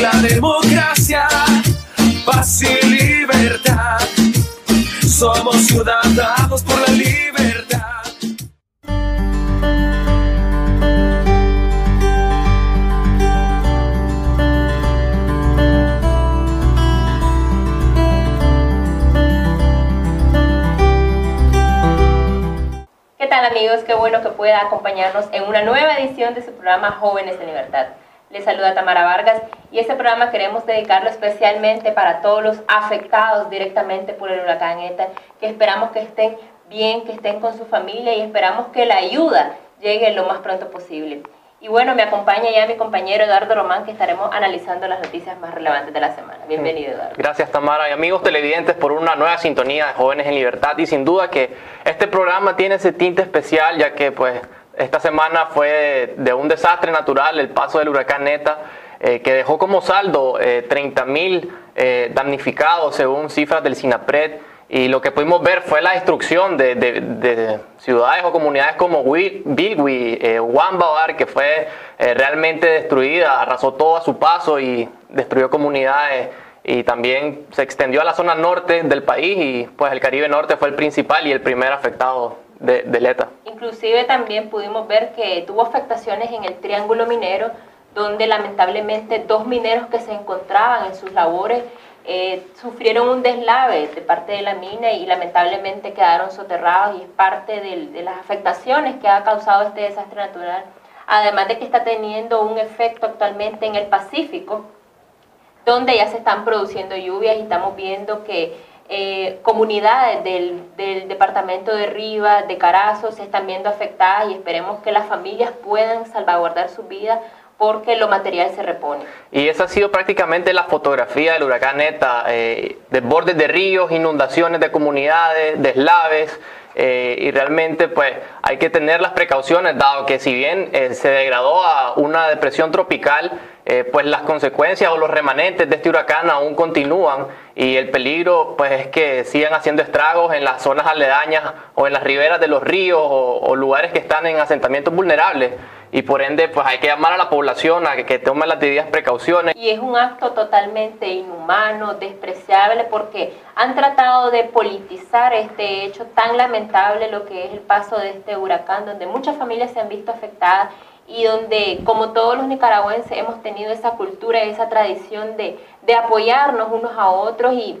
la democracia, paz y libertad. Somos ciudadanos por la libertad. ¿Qué tal amigos? Qué bueno que pueda acompañarnos en una nueva edición de su programa Jóvenes de Libertad. Les saluda Tamara Vargas y este programa queremos dedicarlo especialmente para todos los afectados directamente por el huracán ETA, que esperamos que estén bien, que estén con su familia y esperamos que la ayuda llegue lo más pronto posible. Y bueno, me acompaña ya mi compañero Eduardo Román, que estaremos analizando las noticias más relevantes de la semana. Bienvenido, Eduardo. Gracias, Tamara. Y amigos televidentes, por una nueva sintonía de Jóvenes en Libertad. Y sin duda que este programa tiene ese tinte especial, ya que pues esta semana fue de un desastre natural, el paso del huracán Neta, eh, que dejó como saldo eh, 30 mil eh, damnificados según cifras del SINAPRED. Y lo que pudimos ver fue la destrucción de, de- de ciudades o comunidades como Wi- Bilwi, eh, Wambabar, que fue eh, realmente destruida, arrasó todo a su paso y destruyó comunidades. Y también se extendió a la zona norte del país y pues el Caribe Norte fue el principal y el primer afectado de, del ETA. Inclusive también pudimos ver que tuvo afectaciones en el Triángulo Minero, donde lamentablemente dos mineros que se encontraban en sus labores eh, sufrieron un deslave de parte de la mina y lamentablemente quedaron soterrados y es parte de las afectaciones que ha causado este desastre natural. Además de que está teniendo un efecto actualmente en el Pacífico, donde ya se están produciendo lluvias y estamos viendo que eh, comunidades del, del departamento de Rivas, de Carazo, se están viendo afectadas y esperemos que las familias puedan salvaguardar su vida porque lo material se repone. Y esa ha sido prácticamente la fotografía del huracán ETA, eh, desbordes de ríos, inundaciones de comunidades, deslaves, eh, y realmente pues hay que tener las precauciones, dado que si bien eh, se degradó a una depresión tropical, pues las consecuencias o los remanentes de este huracán aún continúan y el peligro pues es que sigan haciendo estragos en las zonas aledañas o en las riberas de los ríos o lugares que están en asentamientos vulnerables y por ende pues hay que llamar a la población a que, que tome las debidas precauciones. Y es un acto totalmente inhumano, despreciable, porque han tratado de politizar este hecho tan lamentable, lo que es el paso de este huracán, donde muchas familias se han visto afectadas y donde, como todos los nicaragüenses, hemos tenido esa cultura, esa tradición de, de apoyarnos unos a otros y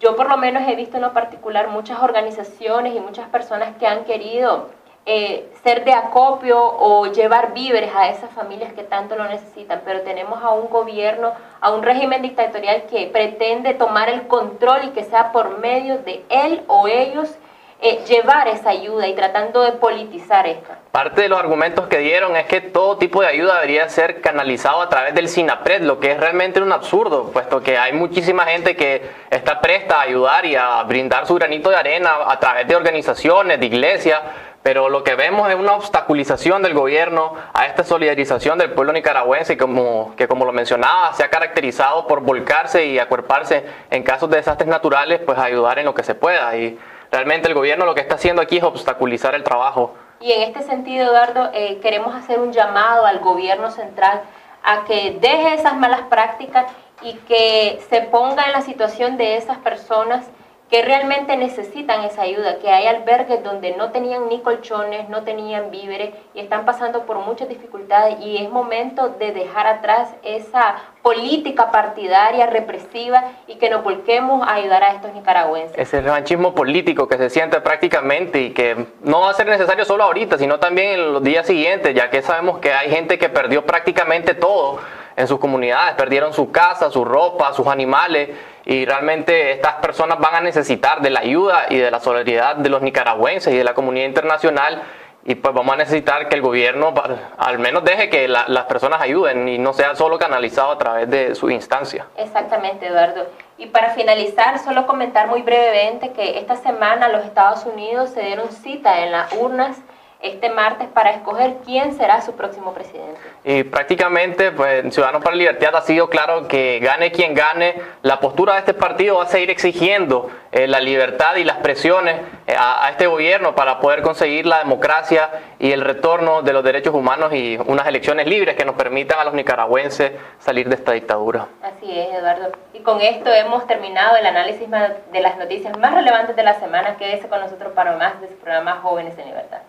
yo por lo menos he visto en lo particular muchas organizaciones y muchas personas que han querido eh, ser de acopio o llevar víveres a esas familias que tanto lo necesitan, pero tenemos a un gobierno, a un régimen dictatorial que pretende tomar el control y que sea por medio de él o ellos eh, llevar esa ayuda y tratando de politizar esta. Parte de los argumentos que dieron es que todo tipo de ayuda debería ser canalizado a través del SINAPRED, lo que es realmente un absurdo, puesto que hay muchísima gente que está presta a ayudar y a brindar su granito de arena a través de organizaciones, de iglesias, pero lo que vemos es una obstaculización del gobierno a esta solidarización del pueblo nicaragüense como, que como lo mencionaba se ha caracterizado por volcarse y acuerparse en casos de desastres naturales, pues ayudar en lo que se pueda. Y realmente el gobierno lo que está haciendo aquí es obstaculizar el trabajo. Y en este sentido, Eduardo, eh, queremos hacer un llamado al gobierno central a que deje esas malas prácticas y que se ponga en la situación de esas personas que realmente necesitan esa ayuda, que hay albergues donde no tenían ni colchones, no tenían víveres y están pasando por muchas dificultades y es momento de dejar atrás esa política partidaria represiva y que nos volquemos a ayudar a estos nicaragüenses. ese revanchismo político que se siente prácticamente y que no va a ser necesario solo ahorita, sino también en los días siguientes, ya que sabemos que hay gente que perdió prácticamente todo en sus comunidades, perdieron su casa, su ropa, sus animales y realmente estas personas van a necesitar de la ayuda y de la solidaridad de los nicaragüenses y de la comunidad internacional y pues vamos a necesitar que el gobierno al menos deje que la- las personas ayuden y no sea solo canalizado a través de su instancia. Exactamente, Eduardo. Y para finalizar, solo comentar muy brevemente que esta semana los Estados Unidos se dieron cita en las urnas este martes para escoger quién será su próximo presidente. Y prácticamente, pues Ciudadanos para la Libertad ha sido claro que gane quien gane, la postura de este partido va a seguir exigiendo eh, la libertad y las presiones eh, a, este gobierno para poder conseguir la democracia y el retorno de los derechos humanos y unas elecciones libres que nos permitan a los nicaragüenses salir de esta dictadura. Así es, Eduardo. Y con esto hemos terminado el análisis de las noticias más relevantes de la semana. Quédese con nosotros para más de su programa Jóvenes en Libertad.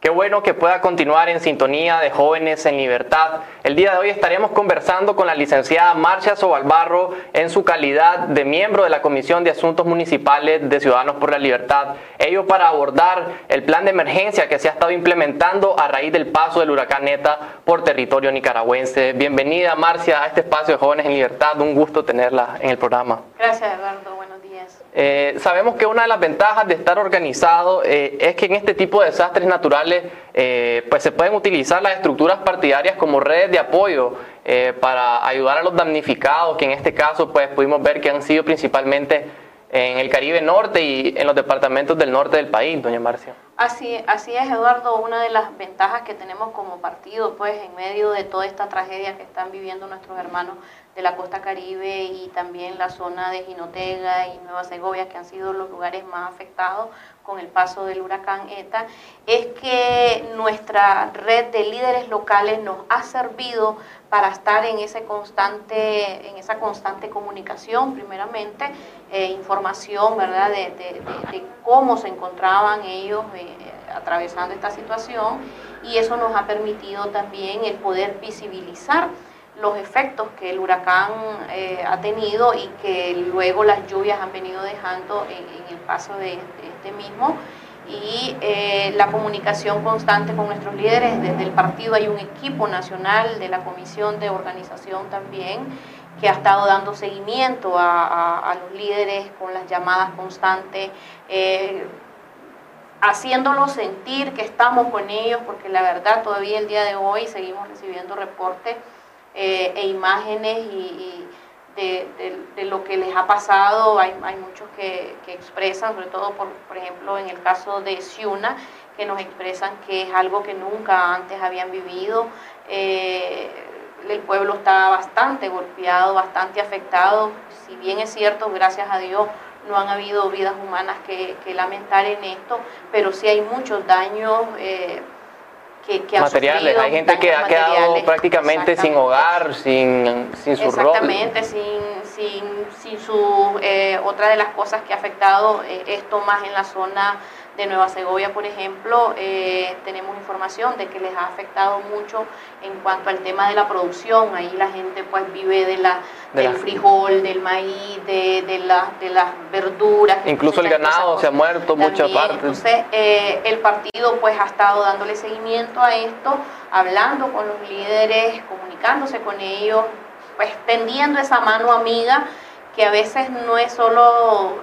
Qué bueno que pueda continuar en sintonía de Jóvenes en Libertad. El día de hoy estaremos conversando con la licenciada Marcia Sobalbarro en su calidad de miembro de la Comisión de Asuntos Municipales de Ciudadanos por la Libertad. Ello para abordar el plan de emergencia que se ha estado implementando a raíz del paso del huracán Neta por territorio nicaragüense. Bienvenida Marcia a este espacio de Jóvenes en Libertad. Un gusto tenerla en el programa. Gracias Eduardo. Eh, sabemos que una de las ventajas de estar organizado eh, es que en este tipo de desastres naturales eh, pues se pueden utilizar las estructuras partidarias como redes de apoyo para ayudar a los damnificados, que en este caso pues pudimos ver que han sido principalmente en el Caribe Norte y en los departamentos del norte del país, doña Marcia. Así, así es, Eduardo, una de las ventajas que tenemos como partido, pues en medio de toda esta tragedia que están viviendo nuestros hermanos de la costa caribe y también la zona de Jinotega y Nueva Segovia, que han sido los lugares más afectados con el paso del huracán ETA, es que nuestra red de líderes locales nos ha servido para estar en, ese constante, en esa constante comunicación, primeramente, eh, información ¿verdad? De, cómo se encontraban ellos eh, atravesando esta situación y eso nos ha permitido también el poder visibilizar los efectos que el huracán eh, ha tenido y que luego las lluvias han venido dejando en, el paso de, este mismo y eh, la comunicación constante con nuestros líderes. Desde el partido hay un equipo nacional de la comisión de organización también que ha estado dando seguimiento a, los líderes con las llamadas constantes, eh, haciéndolos sentir que estamos con ellos, porque la verdad todavía el día de hoy seguimos recibiendo reportes eh, e imágenes y, de, lo que les ha pasado. Hay, muchos que, expresan, sobre todo por, por ejemplo en el caso de Siuna, que nos expresan que es algo que nunca antes habían vivido. Eh, el pueblo está bastante golpeado, bastante afectado. Si bien es cierto, gracias a Dios, no han habido vidas humanas que, lamentar en esto, pero sí hay muchos daños. Eh, materiales. Hay gente que ha quedado prácticamente sin hogar, sin, sin su Exactamente, sin, sin, sin su... Eh, otra de las cosas que ha afectado eh, esto más en la zona de Nueva Segovia, por ejemplo, eh, tenemos información de que les ha afectado mucho en cuanto al tema de la producción. Ahí la gente pues vive de la, del frijol, del maíz, de, de, de las verduras. Incluso el ganado se ha muerto muchas partes. Entonces, eh, el partido pues ha estado dándole seguimiento a esto, hablando con los líderes, comunicándose con ellos, pues tendiendo esa mano amiga que a veces no es solo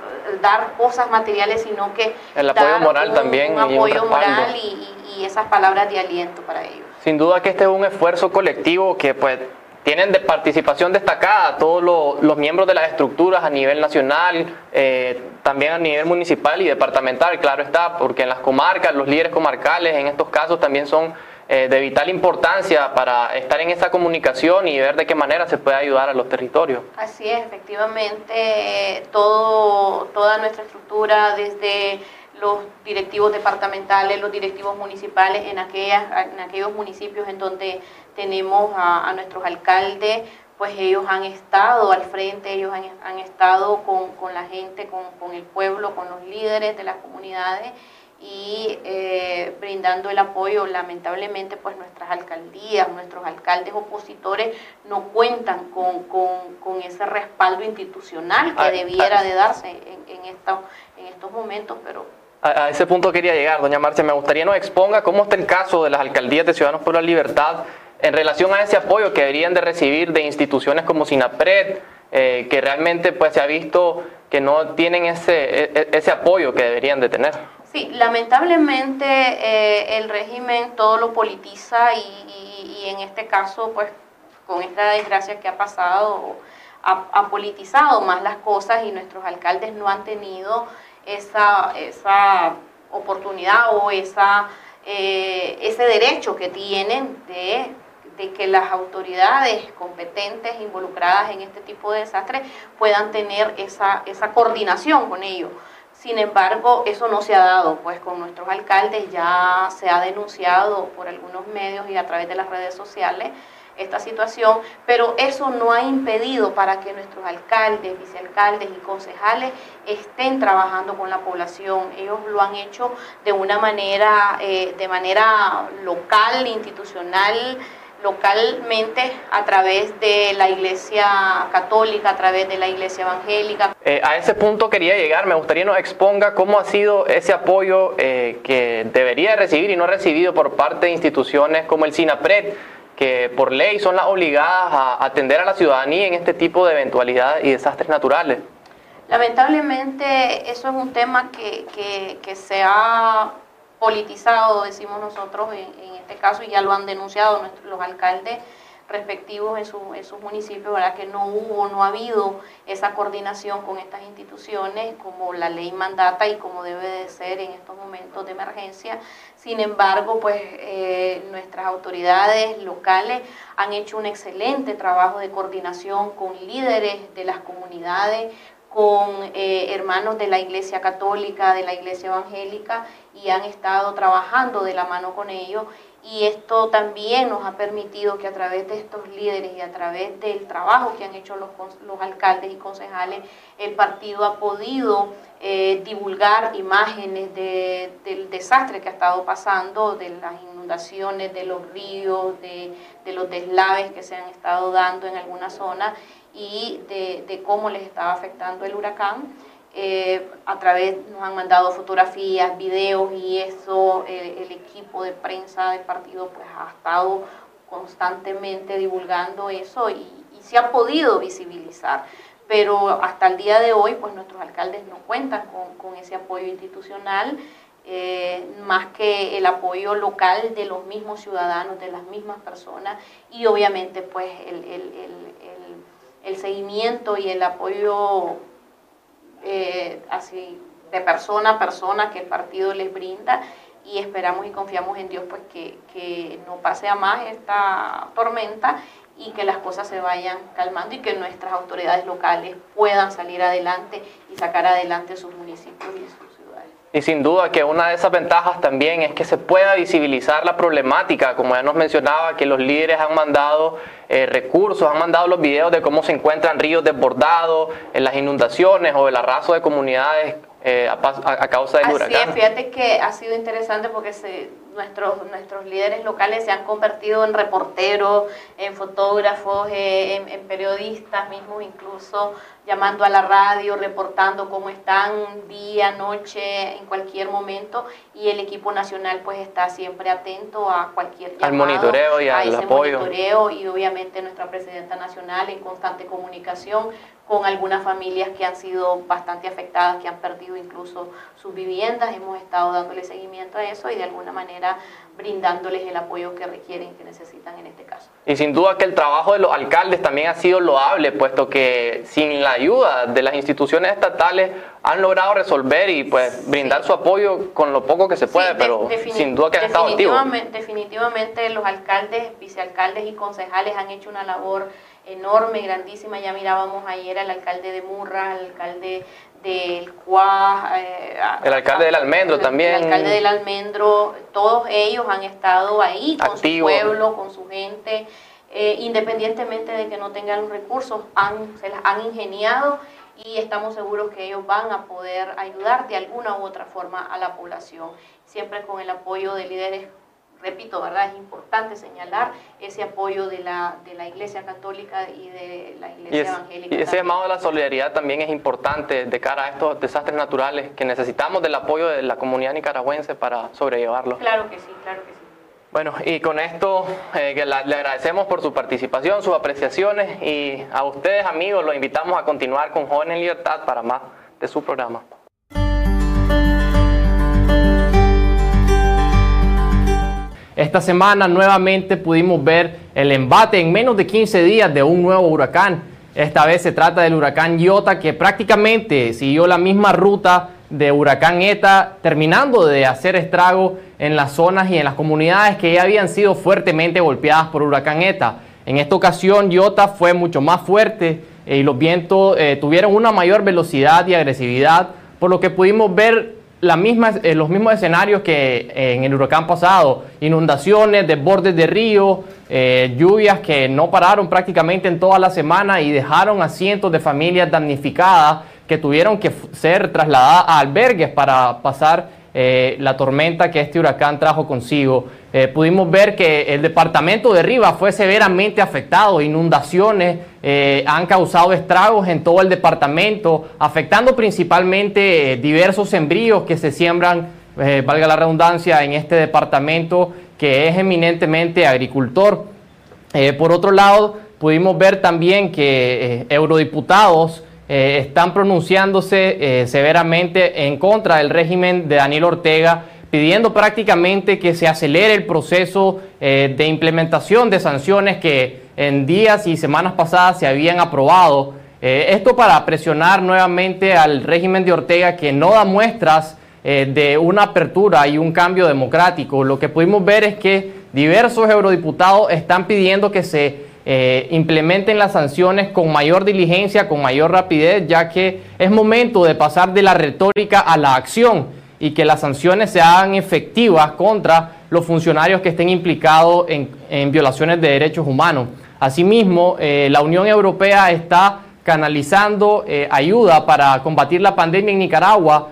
dar cosas materiales, sino que el apoyo moral también un apoyo moral y, esas palabras de aliento para ellos. Sin duda que este es un esfuerzo colectivo que pues tienen de participación destacada todos los, miembros de las estructuras a nivel nacional, eh, también a nivel municipal y departamental, claro está, porque en las comarcas, los líderes comarcales en estos casos también son eh, de vital importancia para estar en esa comunicación y ver de qué manera se puede ayudar a los territorios. Así es, efectivamente, todo, toda nuestra estructura, desde los directivos departamentales, los directivos municipales, en, aquellas, en aquellos municipios en donde tenemos a, nuestros alcaldes, pues ellos han estado al frente, ellos han, estado con, la gente, con el pueblo, con los líderes de las comunidades y eh, brindando el apoyo. Lamentablemente, pues nuestras alcaldías, nuestros alcaldes opositores no cuentan con, con, ese respaldo institucional que ah, debiera ah. de darse en, en, en estos momentos, pero... A, ese punto quería llegar, doña Marcia. Me gustaría nos exponga cómo está el caso de las alcaldías de Ciudadanos por la Libertad en relación a ese apoyo que deberían de recibir de instituciones como SINAPRED, eh, que realmente pues se ha visto que no tienen ese, e, e, ese apoyo que deberían de tener. Sí, lamentablemente eh, el régimen todo lo politiza y, en este caso, pues con esta desgracia que ha pasado, ha, politizado más las cosas y nuestros alcaldes no han tenido esa, esa oportunidad o esa, eh, ese derecho que tienen de, de, que las autoridades competentes involucradas en este tipo de desastres puedan tener esa, esa coordinación con ellos. Sin embargo, eso no se ha dado, pues con nuestros alcaldes ya se ha denunciado por algunos medios y a través de las redes sociales esta situación, pero eso no ha impedido para que nuestros alcaldes, vicealcaldes y concejales estén trabajando con la población. Ellos lo han hecho de una manera, eh, de manera local, institucional, localmente a través de la iglesia católica, a través de la iglesia evangélica. Eh, a ese punto quería llegar, me gustaría nos exponga cómo ha sido ese apoyo eh, que debería recibir y no ha recibido por parte de instituciones como el SINAPRED que por ley son las obligadas a atender a la ciudadanía en este tipo de eventualidades y desastres naturales. Lamentablemente eso es un tema que, que, se ha politizado, decimos nosotros en, en, este caso, y ya lo han denunciado los alcaldes respectivos en, su, en sus municipios, ¿verdad? que no hubo, no ha habido esa coordinación con estas instituciones como la ley mandata y como debe de ser en estos momentos de emergencia. Sin embargo, pues eh, nuestras autoridades locales han hecho un excelente trabajo de coordinación con líderes de las comunidades, con eh, hermanos de la Iglesia Católica, de la Iglesia Evangélica, y han estado trabajando de la mano con ellos y esto también nos ha permitido que a través de estos líderes y a través del trabajo que han hecho los, los alcaldes y concejales, el partido ha podido eh, divulgar imágenes del desastre que ha estado pasando, de las inundaciones, de los ríos, de, de los deslaves que se han estado dando en algunas zonas y de, de cómo les estaba afectando el huracán. Eh, a través nos han mandado fotografías, videos y eso eh, el equipo de prensa del partido pues ha estado constantemente divulgando eso y, se ha podido visibilizar. Pero hasta el día de hoy pues nuestros alcaldes no cuentan con, ese apoyo institucional. Eh, más que el apoyo local de los mismos ciudadanos, de las mismas personas y obviamente pues el, el seguimiento y el apoyo eh, así de persona a persona que el partido les brinda y esperamos y confiamos en Dios pues que, que no pase a más esta tormenta y que las cosas se vayan calmando y que nuestras autoridades locales puedan salir adelante y sacar adelante sus municipios y sus. Y sin duda que una de esas ventajas también es que se pueda visibilizar la problemática, como ya nos mencionaba, que los líderes han mandado eh, recursos, han mandado los videos de cómo se encuentran ríos desbordados, en las inundaciones o el arraso de comunidades eh, a, causa del huracán. fíjate que ha sido interesante porque se, nuestros, nuestros líderes locales se han convertido en reporteros, en fotógrafos, eh, en, en, periodistas mismos, incluso llamando a la radio, reportando cómo están día, noche, en cualquier momento, y el equipo nacional pues está siempre atento a cualquier llamado, al monitoreo y al apoyo. monitoreo y obviamente nuestra presidenta nacional en constante comunicación con algunas familias que han sido bastante afectadas, que han perdido incluso sus viviendas. Hemos estado dándole seguimiento a eso y de alguna manera brindándoles el apoyo que requieren, que necesitan en este caso. Y sin duda que el trabajo de los alcaldes también ha sido loable, puesto que sin la ayuda de las instituciones estatales han logrado resolver y pues brindar su apoyo con lo poco que se puede, pero sin duda que han estado activos. Definitivamente los alcaldes, vicealcaldes y concejales han hecho una labor enorme, grandísima. Ya mirábamos ayer al alcalde de Murra, al alcalde del Cuá, eh, el alcalde del Almendro también. El alcalde del Almendro, todos ellos han estado ahí con su pueblo, con su gente, eh, independientemente de que no tengan los recursos, han, se las han ingeniado y estamos seguros que ellos van a poder ayudar de alguna u otra forma a la población, siempre con el apoyo de líderes repito, ¿verdad? Es importante señalar ese apoyo de la, de la Iglesia Católica y de la Iglesia Evangélica. Y ese llamado a la solidaridad también es importante de cara a estos desastres naturales que necesitamos del apoyo de la comunidad nicaragüense para sobrellevarlos. Claro que sí, claro que sí. Bueno, y con esto eh, le agradecemos por su participación, sus apreciaciones y a ustedes amigos los invitamos a continuar con Jóvenes en Libertad para más de su programa. Esta semana nuevamente pudimos ver el embate en menos de 15 días de un nuevo huracán. Esta vez se trata del huracán Iota que prácticamente siguió la misma ruta de huracán ETA, terminando de hacer estrago en las zonas y en las comunidades que ya habían sido fuertemente golpeadas por huracán ETA. En esta ocasión, Iota fue mucho más fuerte eh, y los vientos eh, tuvieron una mayor velocidad y agresividad, por lo que pudimos ver la misma, eh, los mismos escenarios que en el huracán pasado, inundaciones, desbordes de ríos, lluvias que no pararon prácticamente en toda la semana y dejaron a cientos de familias damnificadas que tuvieron que ser trasladadas a albergues para pasar eh, la tormenta que este huracán trajo consigo. Eh, pudimos ver que el departamento de Riva fue severamente afectado, inundaciones eh, han causado estragos en todo el departamento, afectando principalmente diversos sembríos que se siembran, valga la redundancia, en este departamento que es eminentemente agricultor. por otro lado, pudimos ver también que eurodiputados eh, están pronunciándose eh, severamente en contra del régimen de Daniel Ortega, pidiendo prácticamente que se acelere el proceso eh, de implementación de sanciones que en días y semanas pasadas se habían aprobado. esto para presionar nuevamente al régimen de Ortega que no da muestras de una apertura y un cambio democrático. Lo que pudimos ver es que diversos eurodiputados están pidiendo que se eh, implementen las sanciones con mayor diligencia, con mayor rapidez, ya que es momento de pasar de la retórica a la acción y que las sanciones se hagan efectivas contra los funcionarios que estén implicados en, violaciones de derechos humanos. Asimismo, eh, la Unión Europea está canalizando eh, ayuda para combatir la pandemia en Nicaragua,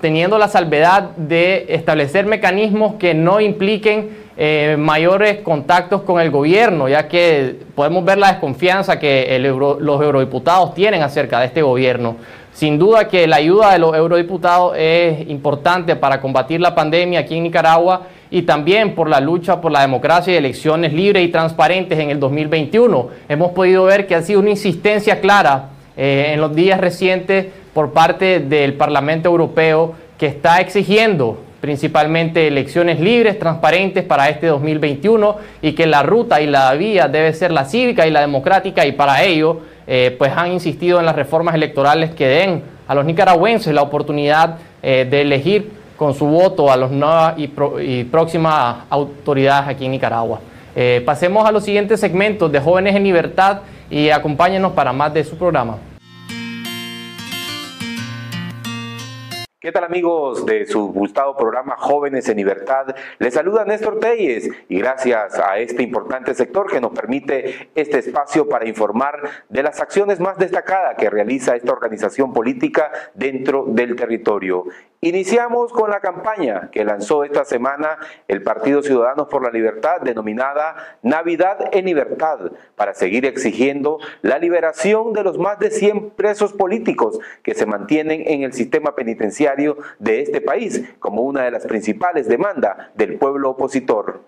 teniendo la salvedad de establecer mecanismos que no impliquen eh, mayores contactos con el gobierno, ya que podemos ver la desconfianza que los eurodiputados tienen acerca de este gobierno. Sin duda que la ayuda de los eurodiputados es importante para combatir la pandemia aquí en Nicaragua y también por la lucha por la democracia y elecciones libres y transparentes en el 2021. Hemos podido ver que ha sido una insistencia clara eh, en los días recientes por parte del Parlamento Europeo que está exigiendo principalmente elecciones libres, transparentes para este 2021 y que la ruta y la vía debe ser la cívica y la democrática y para ello eh, pues han insistido en las reformas electorales que den a los nicaragüenses la oportunidad eh, de elegir con su voto a las nuevas y, próximas autoridades aquí en Nicaragua. Eh, pasemos a los siguientes segmentos de Jóvenes en Libertad y acompáñenos para más de su programa. ¿Qué tal amigos de su gustado programa Jóvenes en Libertad? Les saluda Néstor Telles y gracias a este importante sector que nos permite este espacio para informar de las acciones más destacadas que realiza esta organización política dentro del territorio. Iniciamos con la campaña que lanzó esta semana el Partido Ciudadanos por la Libertad denominada Navidad en Libertad para seguir exigiendo la liberación de los más de 100 presos políticos que se mantienen en el sistema penitenciario de este país como una de las principales demandas del pueblo opositor.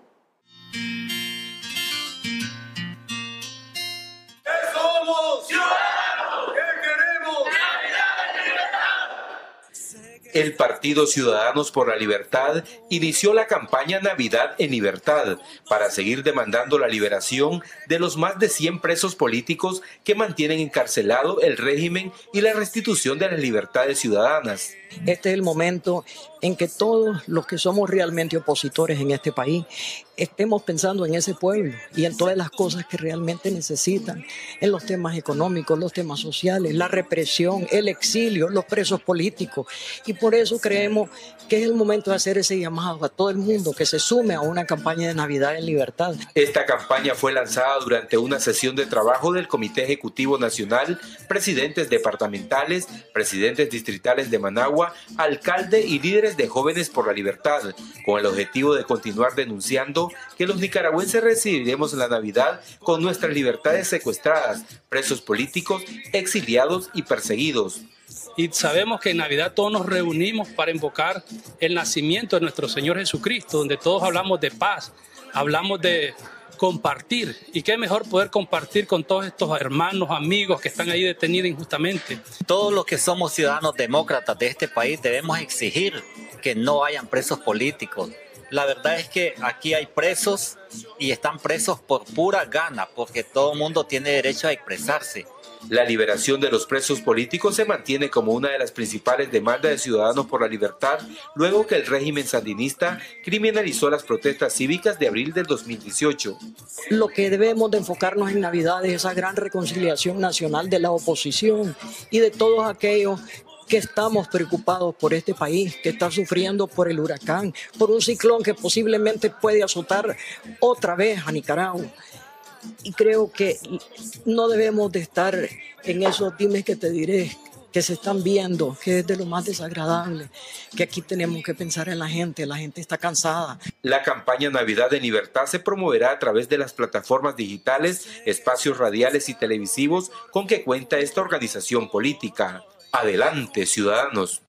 El Partido Ciudadanos por la Libertad inició la campaña Navidad en Libertad para seguir demandando la liberación de los más de 100 presos políticos que mantienen encarcelado el régimen y la restitución de las libertades ciudadanas. Este es el momento en que todos los que somos realmente opositores en este país estemos pensando en ese pueblo y en todas las cosas que realmente necesitan, en los temas económicos, los temas sociales, la represión, el exilio, los presos políticos. Y por eso creemos que es el momento de hacer ese llamado a todo el mundo que se sume a una campaña de Navidad en libertad. Esta campaña fue lanzada durante una sesión de trabajo del Comité Ejecutivo Nacional, presidentes departamentales, presidentes distritales de Managua, alcalde y líderes de Jóvenes por la Libertad, con el objetivo de continuar denunciando que los nicaragüenses recibiremos la Navidad con nuestras libertades secuestradas, presos políticos, exiliados y perseguidos. Y sabemos que en Navidad todos nos reunimos para invocar el nacimiento de nuestro Señor Jesucristo, donde todos hablamos de paz, hablamos de compartir. Y qué mejor poder compartir con todos estos hermanos, amigos que están ahí detenidos injustamente. Todos los que somos ciudadanos demócratas de este país debemos exigir que no hayan presos políticos. La verdad es que aquí hay presos y están presos por pura gana, porque todo el mundo tiene derecho a expresarse. La liberación de los presos políticos se mantiene como una de las principales demandas de Ciudadanos por la Libertad, luego que el régimen sandinista criminalizó las protestas cívicas de abril del 2018. Lo que debemos de enfocarnos en Navidad es esa gran reconciliación nacional de la oposición y de todos aquellos que estamos preocupados por este país, que está sufriendo por el huracán, por un ciclón que posiblemente puede azotar otra vez a Nicaragua y creo que no debemos de estar en esos dimes que te diré que se están viendo, que es de lo más desagradable, que aquí tenemos que pensar en la gente, la gente está cansada. La campaña Navidad de Libertad se promoverá a través de las plataformas digitales, espacios radiales y televisivos con que cuenta esta organización política. Adelante, ciudadanos.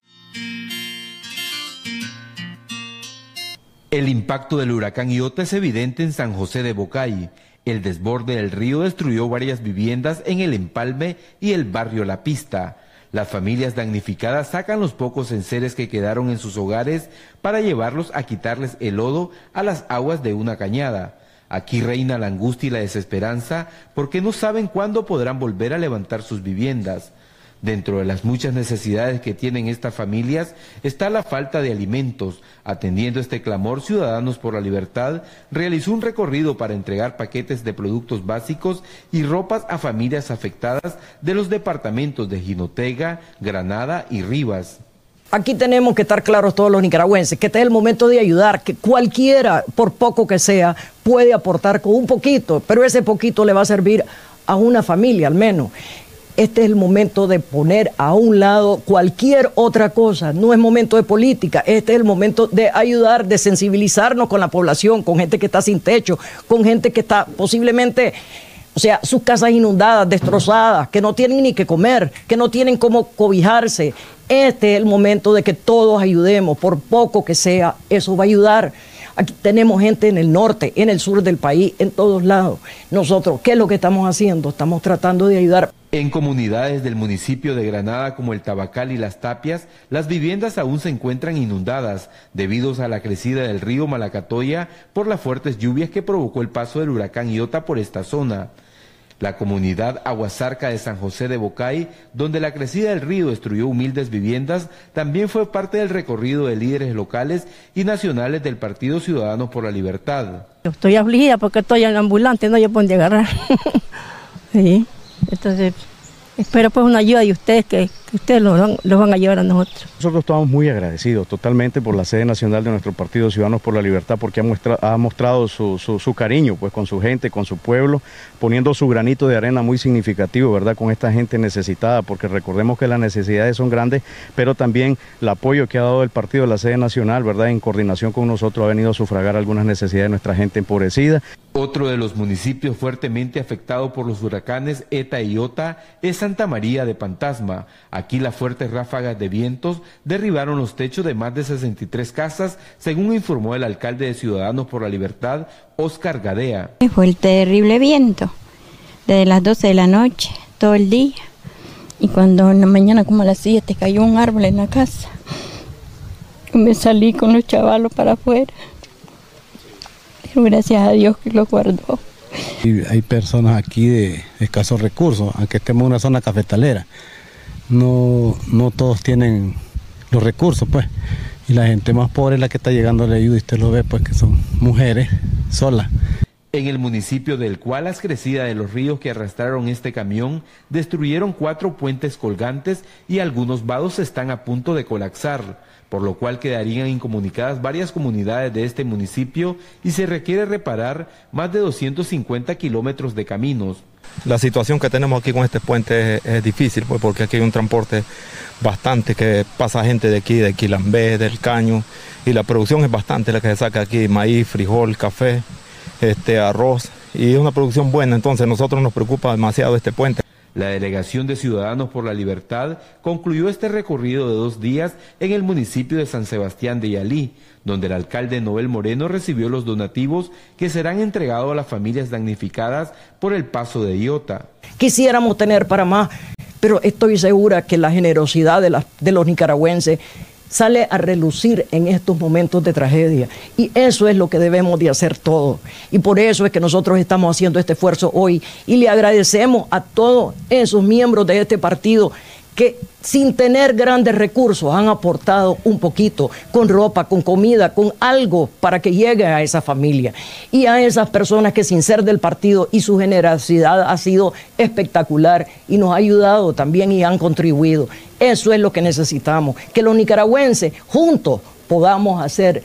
El impacto del huracán Iota es evidente en San José de Bocay. El desborde del río destruyó varias viviendas en el empalme y el barrio La Pista. Las familias damnificadas sacan los pocos enseres que quedaron en sus hogares para llevarlos a quitarles el lodo a las aguas de una cañada. Aquí reina la angustia y la desesperanza porque no saben cuándo podrán volver a levantar sus viviendas. Dentro de las muchas necesidades que tienen estas familias está la falta de alimentos. Atendiendo este clamor, Ciudadanos por la Libertad realizó un recorrido para entregar paquetes de productos básicos y ropas a familias afectadas de los departamentos de Jinotega, Granada y Rivas. Aquí tenemos que estar claros todos los nicaragüenses, que este es el momento de ayudar, que cualquiera, por poco que sea, puede aportar con un poquito, pero ese poquito le va a servir a una familia al menos este es el momento de poner a un lado cualquier otra cosa. No es momento de política, este es el momento de ayudar, de sensibilizarnos con la población, con gente que está sin techo, con gente que está posiblemente, o sea, sus casas inundadas, destrozadas, que no tienen ni que comer, que no tienen cómo cobijarse. Este es el momento de que todos ayudemos, por poco que sea, eso va a ayudar. Aquí tenemos gente en el norte, en el sur del país, en todos lados. Nosotros, ¿qué es lo que estamos haciendo? Estamos tratando de ayudar. En comunidades del municipio de Granada como el Tabacal y Las Tapias, las viviendas aún se encuentran inundadas debido a la crecida del río Malacatoya por las fuertes lluvias que provocó el paso del huracán Iota por esta zona. La comunidad Aguasarca de San José de Bocay, donde la crecida del río destruyó humildes viviendas, también fue parte del recorrido de líderes locales y nacionales del Partido Ciudadanos por la Libertad. Estoy afligida porque estoy en la ambulante, no yo puedo agarrar. sí, entonces espero pues una ayuda de ustedes que, ustedes los van, van, a llevar a nosotros. Nosotros estamos muy agradecidos totalmente por la sede nacional de nuestro Partido Ciudadanos por la Libertad porque ha, ha mostrado su, su, cariño pues con su gente, con su pueblo, poniendo su granito de arena muy significativo, ¿verdad? Con esta gente necesitada, porque recordemos que las necesidades son grandes, pero también el apoyo que ha dado el partido de la sede nacional, ¿verdad? En coordinación con nosotros ha venido a sufragar algunas necesidades de nuestra gente empobrecida. Otro de los municipios fuertemente afectados por los huracanes Eta y Iota es Santa María de Pantasma. Aquí las fuertes ráfagas de vientos derribaron los techos de más de 63 casas, según informó el alcalde de Ciudadanos por la Libertad, Oscar Gadea. Fue el terrible viento, desde las 12 de la noche, todo el día. Y cuando en la mañana como a las 7 cayó un árbol en la casa, me salí con los chavalos para afuera. Gracias a Dios que lo guardó. Hay personas aquí de escasos recursos, aunque estemos en una zona cafetalera. No, no todos tienen los recursos, pues. Y la gente más pobre es la que está llegando a la ayuda y usted lo ve, pues que son mujeres solas. En el municipio del cual las crecidas de los ríos que arrastraron este camión destruyeron cuatro puentes colgantes y algunos vados están a punto de colapsar, por lo cual quedarían incomunicadas varias comunidades de este municipio y se requiere reparar más de 250 kilómetros de caminos. La situación que tenemos aquí con este puente es, difícil, pues, porque aquí hay un transporte bastante que pasa gente de aquí, de Quilambé, del Caño, y la producción es bastante la que se saca aquí, maíz, frijol, café, este, arroz, y es una producción buena, entonces a nosotros nos preocupa demasiado este puente. La delegación de Ciudadanos por la Libertad concluyó este recorrido de dos días en el municipio de San Sebastián de Yalí, donde el alcalde Noel Moreno recibió los donativos que serán entregados a las familias damnificadas por el paso de Iota. Quisiéramos tener para más, pero estoy segura que la generosidad de, de los nicaragüenses sale a relucir en estos momentos de tragedia. Y eso es lo que debemos de hacer todos. Y por eso es que nosotros estamos haciendo este esfuerzo hoy. Y le agradecemos a todos esos miembros de este partido que sin tener grandes recursos han aportado un poquito con ropa, con comida, con algo para que llegue a esa familia. Y a esas personas que sin ser del partido y su generosidad ha sido espectacular y nos ha ayudado también y han contribuido. Eso es lo que necesitamos, que los nicaragüenses juntos podamos hacer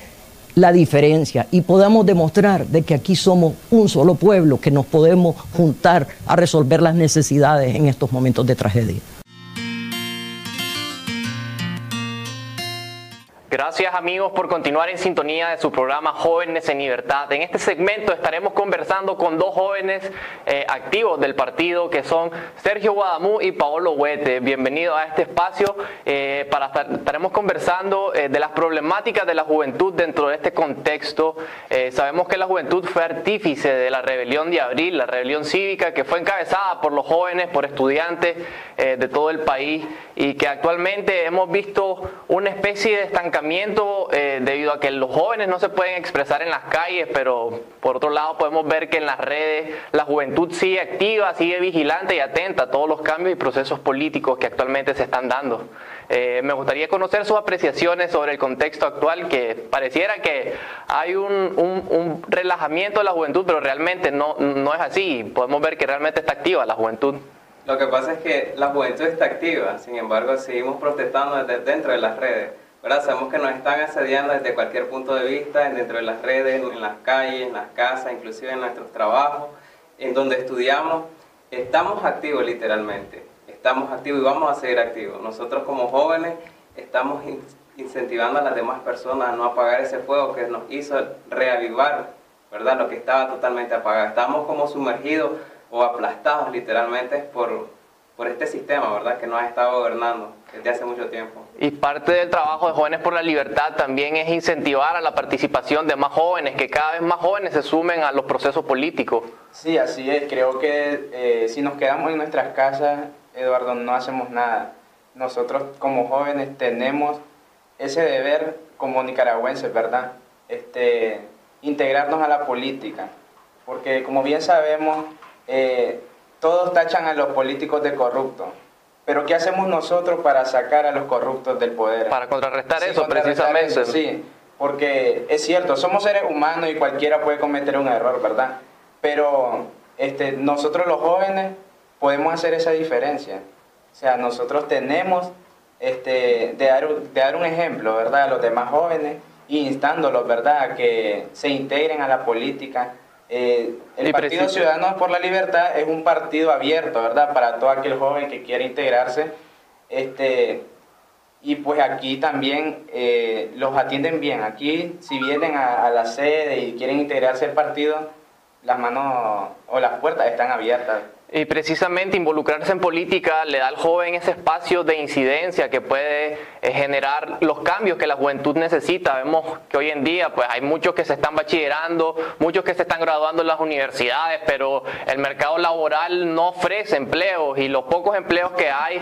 la diferencia y podamos demostrar de que aquí somos un solo pueblo, que nos podemos juntar a resolver las necesidades en estos momentos de tragedia. Gracias amigos por continuar en sintonía de su programa Jóvenes en Libertad. En este segmento estaremos conversando con dos jóvenes eh, activos del partido que son Sergio Guadamú y Paolo Huete. Bienvenidos a este espacio eh, para estar, estaremos conversando eh, de las problemáticas de la juventud dentro de este contexto. sabemos que la juventud fue artífice de la rebelión de abril, la rebelión cívica que fue encabezada por los jóvenes, por estudiantes de todo el país y que actualmente hemos visto una especie de estancamiento eh, debido a que los jóvenes no se pueden expresar en las calles, pero por otro lado podemos ver que en las redes la juventud sigue activa, sigue vigilante y atenta a todos los cambios y procesos políticos que actualmente se están dando. Eh, me gustaría conocer sus apreciaciones sobre el contexto actual, que pareciera que hay un, un relajamiento de la juventud, pero realmente no, no es así. Podemos ver que realmente está activa la juventud. Lo que pasa es que la juventud está activa, sin embargo seguimos protestando desde dentro de las redes. Sabemos que nos están asediando desde cualquier punto de vista, dentro de las redes, en las calles, en las casas, inclusive en nuestros trabajos, en donde estudiamos. Estamos activos literalmente, estamos activos y vamos a seguir activos. Nosotros como jóvenes estamos incentivando a las demás personas a no apagar ese fuego que nos hizo reavivar, ¿verdad? Lo que estaba totalmente apagado. Estamos como sumergidos o aplastados literalmente por, por este sistema, ¿verdad? Que nos ha estado gobernando desde hace mucho tiempo. Y parte del trabajo de Jóvenes por la Libertad también es incentivar a la participación de más jóvenes, que cada vez más jóvenes se sumen a los procesos políticos. Sí, así es. Creo que eh, si nos quedamos en nuestras casas, Eduardo, no hacemos nada. Nosotros como jóvenes tenemos ese deber como nicaragüenses, ¿verdad? Este, integrarnos a la política. Porque como bien sabemos, eh, todos tachan a los políticos de corruptos pero ¿qué hacemos nosotros para sacar a los corruptos del poder? Para contrarrestar eso, precisamente. sí, porque es cierto, somos seres humanos y cualquiera puede cometer un error, ¿verdad? Pero este, nosotros los jóvenes podemos hacer esa diferencia. O sea, nosotros tenemos este, de, dar, de dar un ejemplo, ¿verdad? A los demás jóvenes, instándolos, ¿verdad? A que se integren a la política, eh, el Partido Ciudadanos por la Libertad es un partido abierto, ¿verdad? Para todo aquel joven que quiera integrarse. Este, y pues aquí también eh, los atienden bien. Aquí, si vienen a, a, la sede y quieren integrarse al partido, las manos o las puertas están abiertas. Y precisamente involucrarse en política le da al joven ese espacio de incidencia que puede eh, generar los cambios que la juventud necesita. Vemos que hoy en día pues hay muchos que se están bachillerando, muchos que se están graduando en las universidades, pero el mercado laboral no ofrece empleos y los pocos empleos que hay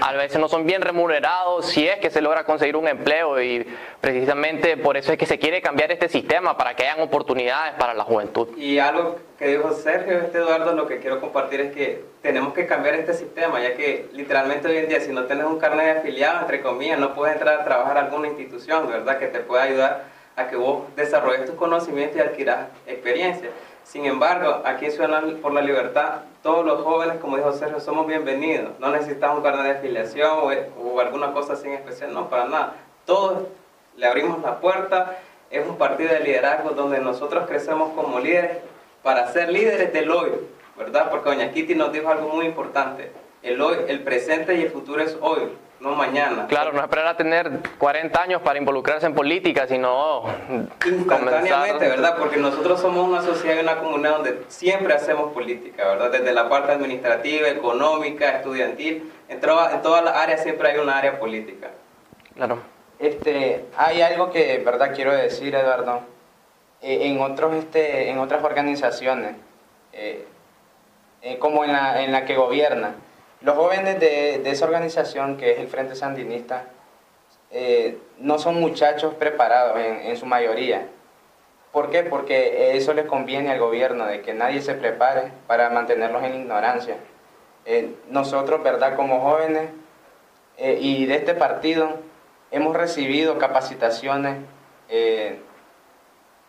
a veces no son bien remunerados si es que se logra conseguir un empleo y precisamente por eso es que se quiere cambiar este sistema para que hayan oportunidades para la juventud. Que dijo Sergio, este Eduardo, lo que quiero compartir es que tenemos que cambiar este sistema, ya que literalmente hoy en día si no tienes un carnet de afiliado, entre comillas, no puedes entrar a trabajar a alguna institución, ¿verdad? Que te pueda ayudar a que vos desarrolles tus conocimientos y adquieras experiencia. Sin embargo, aquí en Ciudadanos por la Libertad, todos los jóvenes, como dijo Sergio, somos bienvenidos. No necesitamos un carnet de afiliación o, o alguna cosa así en especial, no, para nada. Todos le abrimos la puerta, es un partido de liderazgo donde nosotros crecemos como líderes para ser líderes del hoy, ¿verdad? Porque doña Kitty nos dijo algo muy importante. El hoy, el presente y el futuro es hoy, no mañana. Claro, no esperar a tener 40 años para involucrarse en política, sino instantáneamente, ¿verdad? Porque nosotros somos una sociedad y una comunidad donde siempre hacemos política, ¿verdad? Desde la parte administrativa, económica, estudiantil, en, en todas las áreas siempre hay una área política. Claro. Este, hay algo que, ¿verdad? Quiero decir, Eduardo en, otros, este, en otras organizaciones, eh, eh, como en la, en la, que gobierna. Los jóvenes de, de, esa organización, que es el Frente Sandinista, eh, no son muchachos preparados en, su mayoría. ¿Por qué? Porque eso les conviene al gobierno, de que nadie se prepare para mantenerlos en ignorancia. Eh, nosotros, ¿verdad? Como jóvenes eh, y de este partido, hemos recibido capacitaciones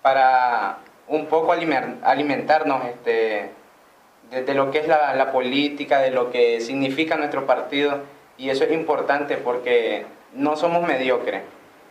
para un poco alimentarnos este, de, lo que es la, la política, de lo que significa nuestro partido, y eso es importante porque no somos mediocres.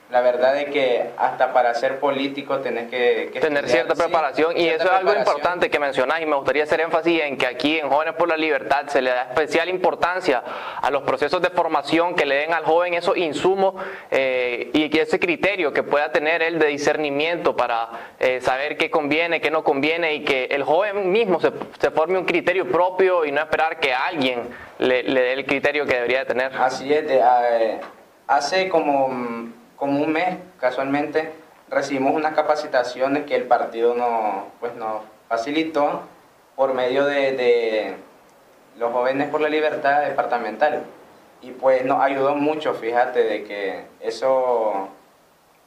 La verdad es que hasta para ser político tenés que... Tener cierta preparación y eso es algo importante que mencionás y me gustaría hacer énfasis en que aquí en Jóvenes por la Libertad se le da especial importancia a los procesos de formación que le den al joven esos insumos eh, y que ese criterio que pueda tener él de discernimiento para eh, saber qué conviene, qué no conviene y que el joven mismo se, se forme un criterio propio y no esperar que alguien le, dé el criterio que debería de tener. Así es, de, eh, hace como como un mes, casualmente, recibimos unas capacitaciones que el partido nos, pues, nos facilitó por medio de, los jóvenes por la libertad departamental. Y pues nos ayudó mucho, fíjate, de que eso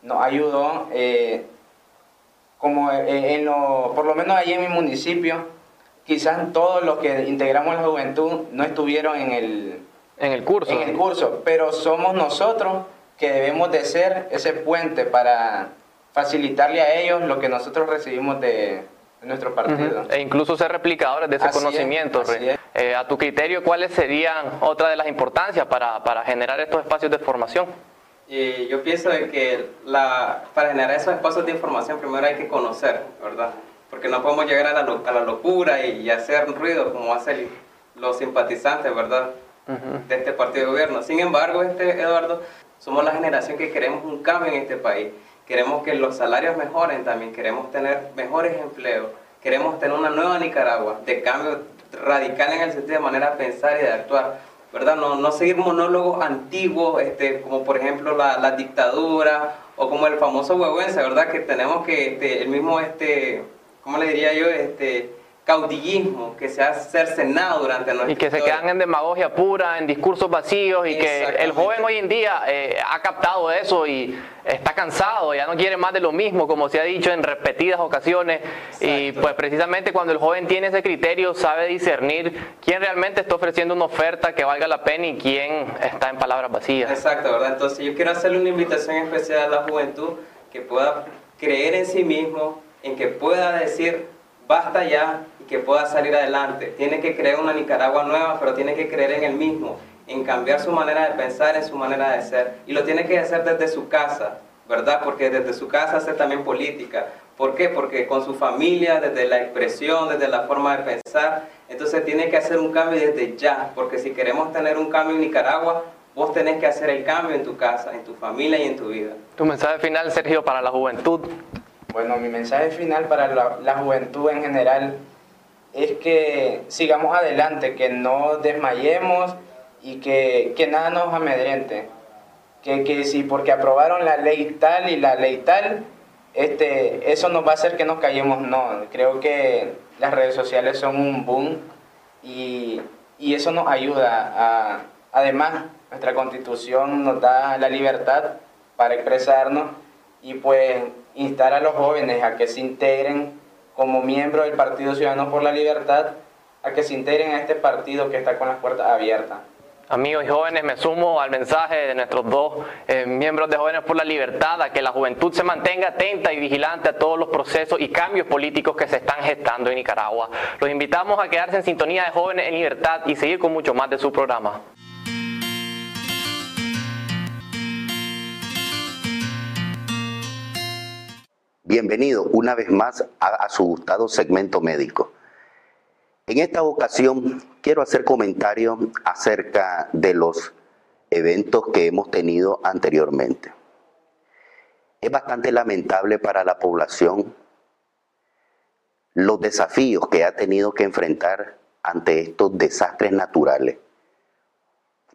nos ayudó, eh, como eh, en lo, por lo menos allí en mi municipio, quizás todos los que integramos la juventud no estuvieron en el, en el curso. En el curso, pero somos nosotros que debemos de ser ese puente para facilitarle a ellos lo que nosotros recibimos de, nuestro partido. E incluso ser replicadores de ese conocimiento. Eh, a tu criterio, ¿cuáles serían otra de las importancias para, para generar estos espacios de formación? Y yo pienso de que la, para generar esos espacios de información primero hay que conocer, ¿verdad? Porque no podemos llegar a la, a la locura y, hacer ruido como hacen los simpatizantes, ¿verdad? De este partido de gobierno. Sin embargo, este Eduardo, somos la generación que queremos un cambio en este país. Queremos que los salarios mejoren también, queremos tener mejores empleos, queremos tener una nueva Nicaragua de cambio radical en el sentido de manera de pensar y de actuar. ¿verdad? No, no seguir monólogos antiguos, este, como por ejemplo la, la dictadura o como el famoso huehuense, ¿verdad? Que tenemos que este, el mismo, este, ¿cómo le diría yo? Este, caudillismo que se ha cercenado durante nuestra Y que se quedan en demagogia pura, en discursos vacíos y que el joven hoy en día eh, ha captado eso y está cansado, ya no quiere más de lo mismo, como se ha dicho en repetidas ocasiones. Y pues precisamente cuando el joven tiene ese criterio, sabe discernir quién realmente está ofreciendo una oferta que valga la pena y quién está en palabras vacías. Exacto, ¿verdad? Entonces yo quiero hacerle una invitación especial a la juventud que pueda creer en sí mismo, en que pueda decir, basta ya, que pueda salir adelante. Tiene que crear una Nicaragua nueva, pero tiene que creer en el mismo, en cambiar su manera de pensar, en su manera de ser. Y lo tiene que hacer desde su casa, ¿verdad? Porque desde su casa hace también política. ¿Por qué? Porque con su familia, desde la expresión, desde la forma de pensar, entonces tiene que hacer un cambio desde ya, porque si queremos tener un cambio en Nicaragua, vos tenés que hacer el cambio en tu casa, en tu familia y en tu vida. Tu mensaje final, Sergio, para la juventud. Bueno, mi mensaje final para la, la juventud en general es que sigamos adelante, que no desmayemos y que, nada nos amedrente. Que, que si porque aprobaron la ley tal y la ley tal, este, eso nos va a hacer que nos callemos, no. Creo que las redes sociales son un boom y, eso nos ayuda. A, además, nuestra constitución nos da la libertad para expresarnos y pues instar a los jóvenes a que se integren como miembro del Partido Ciudadano por la Libertad a que se integren a este partido que está con las puertas abiertas. Amigos y jóvenes, me sumo al mensaje de nuestros dos eh, miembros de Jóvenes por la Libertad, a que la juventud se mantenga atenta y vigilante a todos los procesos y cambios políticos que se están gestando en Nicaragua. Los invitamos a quedarse en sintonía de Jóvenes en Libertad y seguir con mucho más de su programa. Bienvenido una vez más a, su gustado segmento médico. En esta ocasión quiero hacer comentarios acerca de los eventos que hemos tenido anteriormente. Es bastante lamentable para la población los desafíos que ha tenido que enfrentar ante estos desastres naturales.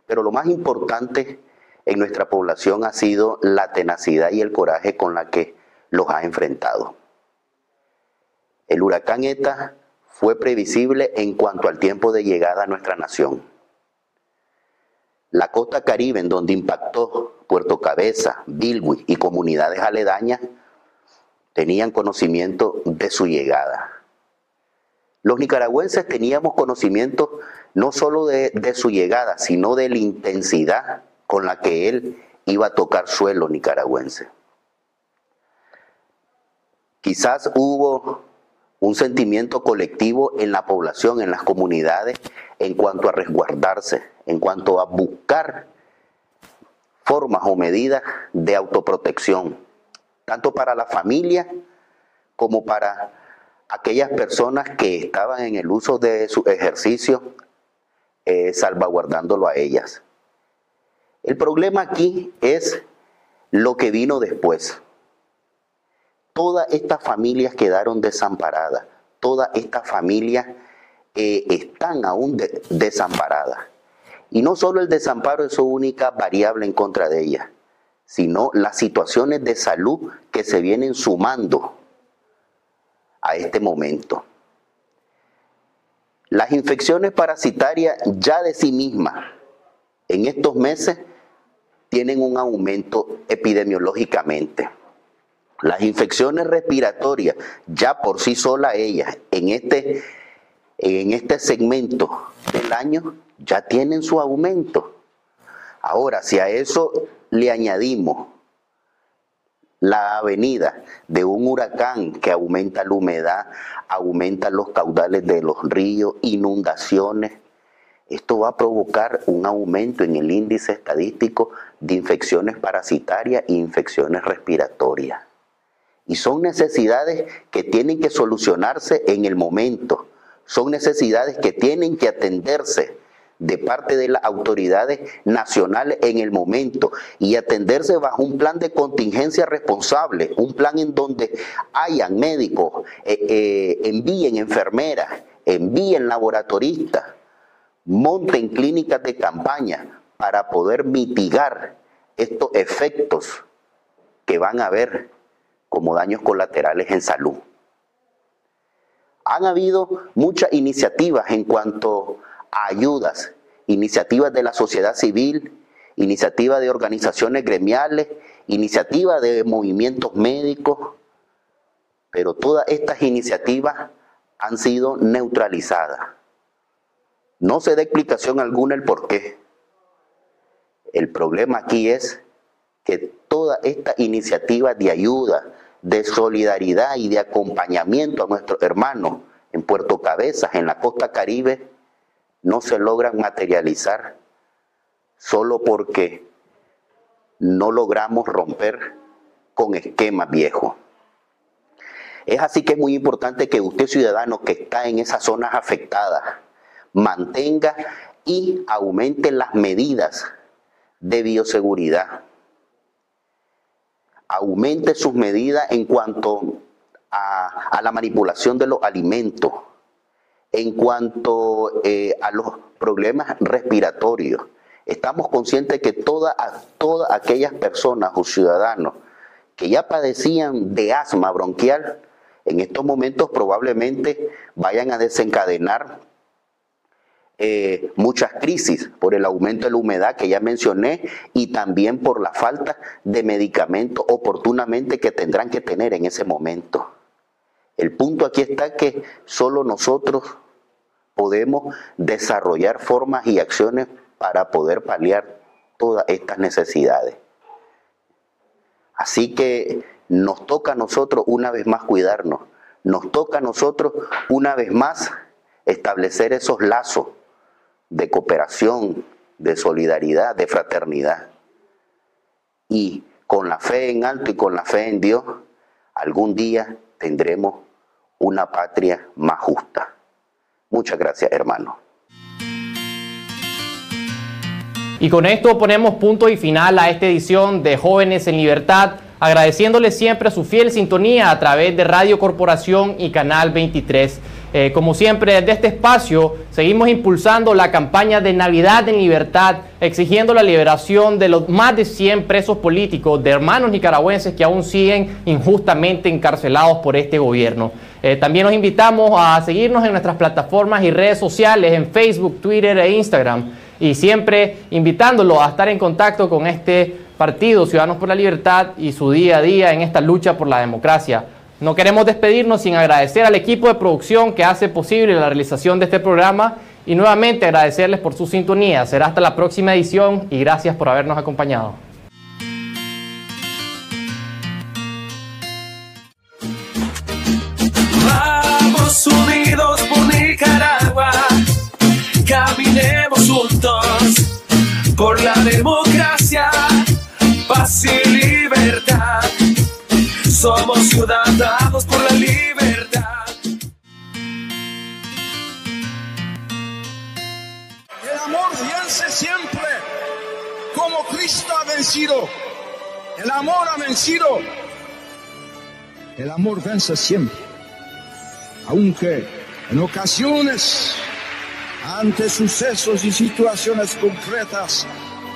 Pero lo más importante en nuestra población ha sido la tenacidad y el coraje con la que los ha enfrentado. El huracán ETA fue previsible en cuanto al tiempo de llegada a nuestra nación. La costa caribe, en donde impactó Puerto Cabeza, Bilwi y comunidades aledañas, tenían conocimiento de su llegada. Los nicaragüenses teníamos conocimiento no solo de, de, su llegada, sino de la intensidad con la que él iba a tocar suelo nicaragüense. Quizás hubo un sentimiento colectivo en la población, en las comunidades, en cuanto a resguardarse, en cuanto a buscar formas o medidas de autoprotección, tanto para la familia como para aquellas personas que estaban en el uso de su ejercicio, eh, salvaguardándolo a ellas. El problema aquí es lo que vino después. Todas estas familias quedaron desamparadas, todas estas familias eh, están aún desamparadas. Y no solo el desamparo es su única variable en contra de ellas, sino las situaciones de salud que se vienen sumando a este momento. Las infecciones parasitarias ya de sí mismas en estos meses tienen un aumento epidemiológicamente. Las infecciones respiratorias, ya por sí sola ellas, en este, en este segmento del año, ya tienen su aumento. Ahora, si a eso le añadimos la avenida de un huracán que aumenta la humedad, aumenta los caudales de los ríos, inundaciones, esto va a provocar un aumento en el índice estadístico de infecciones parasitarias e infecciones respiratorias. Y son necesidades que tienen que solucionarse en el momento. Son necesidades que tienen que atenderse de parte de las autoridades nacionales en el momento y atenderse bajo un plan de contingencia responsable, un plan en donde hayan médicos, eh, eh, envíen enfermeras, envíen laboratoristas, monten clínicas de campaña para poder mitigar estos efectos que van a haber como daños colaterales en salud. Han habido muchas iniciativas en cuanto a ayudas, iniciativas de la sociedad civil, iniciativas de organizaciones gremiales, iniciativas de movimientos médicos, pero todas estas iniciativas han sido neutralizadas. No se da explicación alguna el por qué. El problema aquí es que toda esta iniciativa de ayuda, de solidaridad y de acompañamiento a nuestros hermanos en Puerto Cabezas, en la costa caribe, no se logran materializar solo porque no logramos romper con esquemas viejos. Es así que es muy importante que usted ciudadano que está en esas zonas afectadas mantenga y aumente las medidas de bioseguridad aumente sus medidas en cuanto a, la manipulación de los alimentos, en cuanto eh, a los problemas respiratorios. Estamos conscientes que todas todas aquellas personas o ciudadanos que ya padecían de asma bronquial, en estos momentos probablemente vayan a desencadenar eh, muchas crisis por el aumento de la humedad que ya mencioné y también por la falta de medicamentos oportunamente que tendrán que tener en ese momento. El punto aquí está que solo nosotros podemos desarrollar formas y acciones para poder paliar todas estas necesidades. Así que nos toca a nosotros una vez más cuidarnos, nos toca a nosotros una vez más establecer esos lazos de cooperación, de solidaridad, de fraternidad. Y con la fe en alto y con la fe en Dios, algún día tendremos una patria más justa. Muchas gracias, hermano. Y con esto ponemos punto y final a esta edición de Jóvenes en Libertad, agradeciéndoles siempre su fiel sintonía a través de Radio Corporación y Canal 23. Eh, como siempre, desde este espacio seguimos impulsando la campaña de Navidad en Libertad, exigiendo la liberación de los más de 100 presos políticos, de hermanos nicaragüenses que aún siguen injustamente encarcelados por este gobierno. Eh, también nos invitamos a seguirnos en nuestras plataformas y redes sociales, en Facebook, Twitter e Instagram. y siempre invitándolo a estar en contacto con este partido Ciudadanos por la Libertad y su día a día en esta lucha por la democracia. No queremos despedirnos sin agradecer al equipo de producción que hace posible la realización de este programa y nuevamente agradecerles por su sintonía. Será hasta la próxima edición y gracias por habernos acompañado. Vamos unidos por Nicaragua, caminemos juntos por la democracia, paz y libertad. Somos ciudadanos por la libertad. El amor vence siempre, como Cristo ha vencido. El amor ha vencido. El amor vence siempre. Aunque en ocasiones, ante sucesos y situaciones concretas,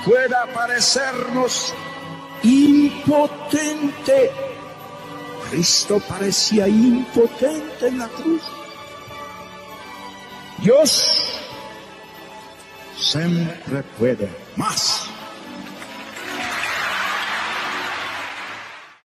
pueda parecernos impotente. Cristo parecía impotente en la cruz. Dios siempre puede más.